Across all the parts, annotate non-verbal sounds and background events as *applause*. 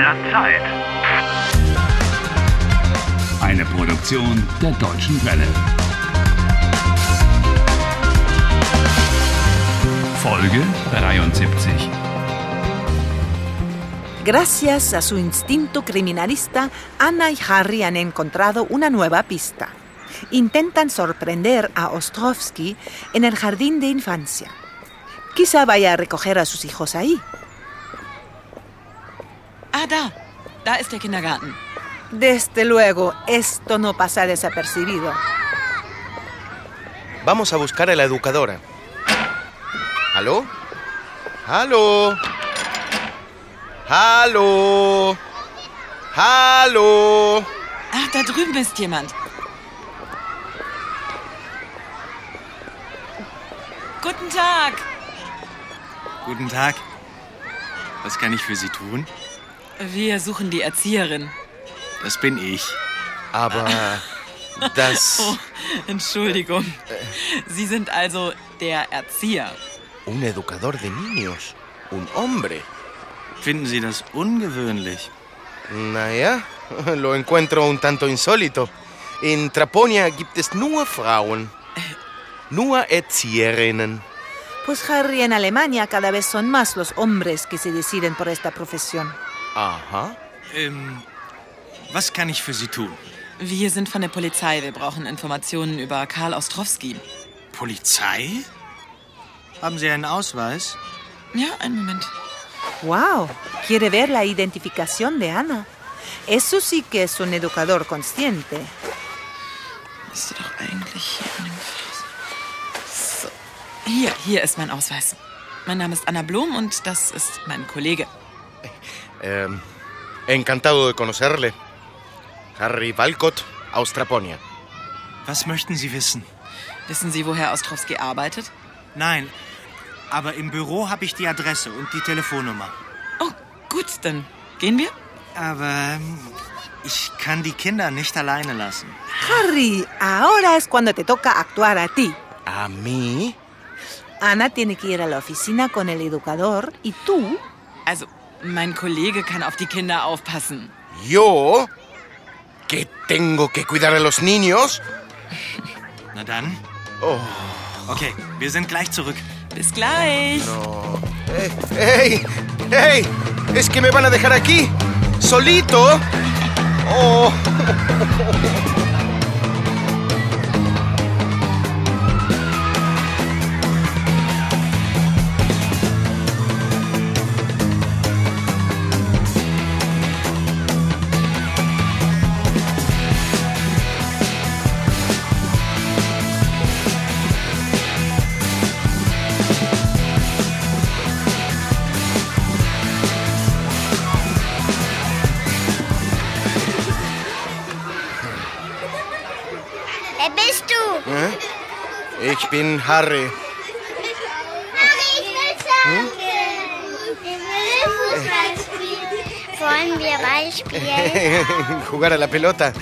der Zeit. Eine Produktion der Deutschen Welle. Folge 73. Gracias a su instinto criminalista, Anna y Harry han encontrado una nueva pista. Intentan sorprender a Ostrovsky en el jardín de infancia. Quizá vaya a recoger a sus hijos ahí. Ah, da. Da ist der Kindergarten. Desde luego, esto no pasa desapercibido. Vamos a buscar a la educadora. ¿Aló? ¿Aló? ¿Aló? ¿Aló? Ah, da drüben ist jemand. Guten Tag. Guten Tag. Was kann ich für Sie tun? Wir suchen die Erzieherin. Das bin ich. Aber das... *laughs* Oh, Entschuldigung. Sie sind also der Erzieher. Un educador de niños. Un hombre. Finden Sie das ungewöhnlich? Naja, lo encuentro un tanto insólito. In Traponia gibt es nur Frauen. Nur Erzieherinnen. Pues Harry, en Alemania cada vez son más los hombres que se deciden por esta profesión. Aha. Ähm, was kann ich für Sie tun? Wir sind von der Polizei. Wir brauchen Informationen über Karl Ostrowski. Polizei? Haben Sie einen Ausweis? Ja, einen Moment. ¡Wow! Quiere ver la identificación de Ana. Eso sí que es un educador consciente. Müsste doch eigentlich hier in dem Fass. So. Hier, hier ist mein Ausweis. Mein Name ist Anna Blum und das ist mein Kollege. Ähm, encantado de conocerle. Harry Walcott, aus Traponia. Was möchten Sie wissen? Wissen Sie, woher Ostrowski arbeitet? Nein, aber im Büro habe ich die Adresse und die Telefonnummer. Oh, gut, dann gehen wir. Aber ähm, ich kann die Kinder nicht alleine lassen. Harry, ahora es cuando te toca actuar a ti. ¿A mí? Ana tiene que ir a la oficina con el educador y tú Also, mein Kollege kann auf die Kinder aufpassen. ¿Yo? ¿Que tengo que cuidar a los niños? *laughs* Na dann. Oh, Okay, wir sind gleich zurück. Bis gleich. ¡Ey! ¡Ey! ¡Ey! ¿Es que me van a dejar aquí? ¿Solito? Oh. *laughs* Ich bin Harry. Ich will wollen wir Ball spielen? ¿Jugar a la pelota?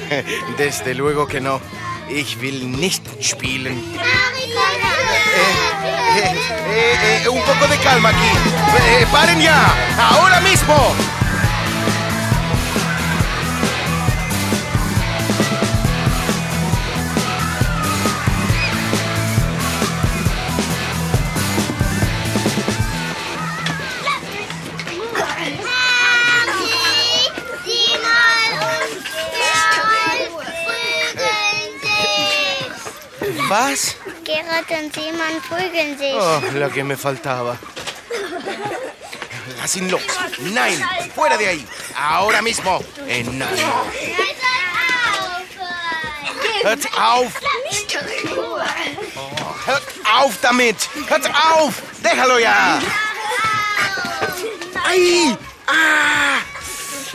*laughs* Desde luego que no. Ich will nicht spielen. Komm Eh, eh, eh, un poco de calma aquí. Eh, ¡Paren ya! ¡Ahora mismo! ¿Vas? Gerald und prügeln sich. Oh, lo que me faltaba. Lassen los. Nein, fuera de ahí. Ahora mismo. Enano. Hört auf. Oh, hört auf damit. Hört auf. Déjalo ya. ¡Ay! ¡Ah!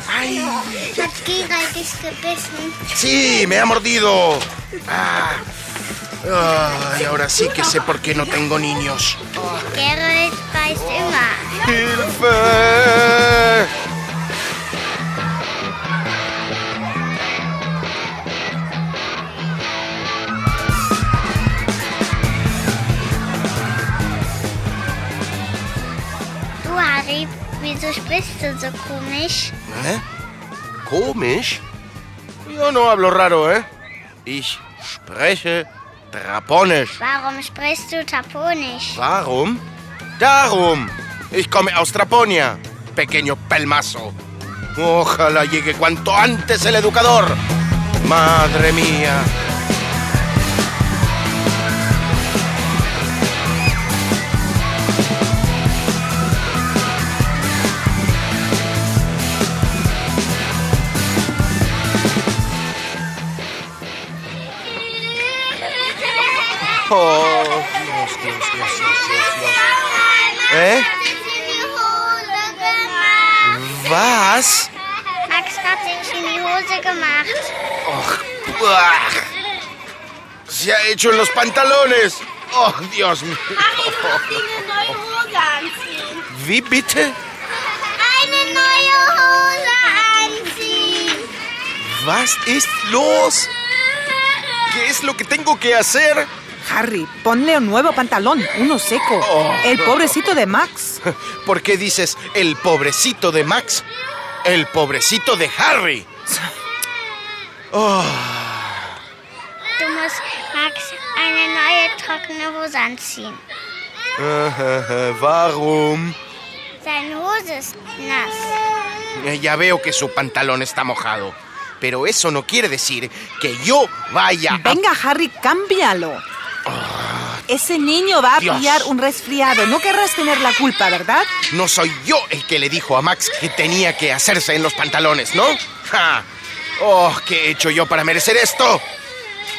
¡Ay! Hat Gerald dich gebissen? Sí, me ha mordido. Ah. Ay, ahora sí que sé por qué no tengo niños. Beißt immer. ¡Hilfe! Wieso sprichst du so komisch? ¿Eh? Komisch? Yo no hablo raro, ¿eh? Ich spreche Traponisch. Warum sprichst du Taponisch? Warum? Darum. Ich komme aus Traponia, pequeño pelmazo. Ojalá llegue cuanto antes el educador. Madre mía. Oh, Dios, Dios, Dios, Dios. ¿Eh? Was? Max hat sich in die Hose gemacht. Och, uah. Se ha hecho en los pantalones. Oh, Dios mío. Wie bitte? Eine neue Hose anziehen. Was ist los? ¿Qué es lo que tengo que hacer? Harry, ponle un nuevo pantalón, uno seco. Oh. El pobrecito de Max. *laughs* ¿Por qué dices el pobrecito de Max? El pobrecito de Harry. *laughs* Oh, Du musst Max eine neue trockene Hose anziehen. *laughs* warum? Seine Hose ist nass. Ya veo que su pantalón está mojado. Pero eso no quiere decir que yo vaya a... Venga, Harry, cámbialo. Ese niño va a Dios. pillar un resfriado. No querrás tener la culpa, ¿verdad? No soy yo el que le dijo a Max que tenía que hacerse en los pantalones, ¿no? ¡Ja! ¡Oh, qué he hecho yo para merecer esto!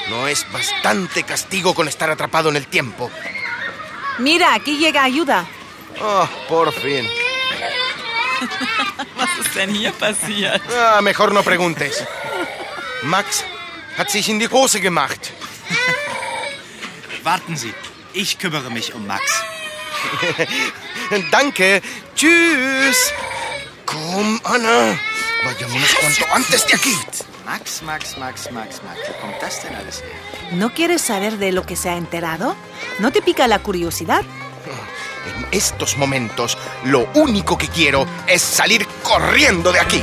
No es bastante castigo con estar atrapado en el tiempo. Mira, aquí llega ayuda. Oh, por fin. *laughs* Ah, mejor no preguntes. Max hat sich in die Hose gemacht. Warten Sie, ich kümmere mich um Max. *laughs* Danke. Tschüss. Komm, Anna. Vayámonos cuanto antes de aquí. Max, Max, Max, Max, Max. Wo kommt das denn alles her? ¿No quieres saber de lo que se ha enterado? ¿No te pica la curiosidad? *laughs* En estos momentos, lo único que quiero es salir corriendo de aquí.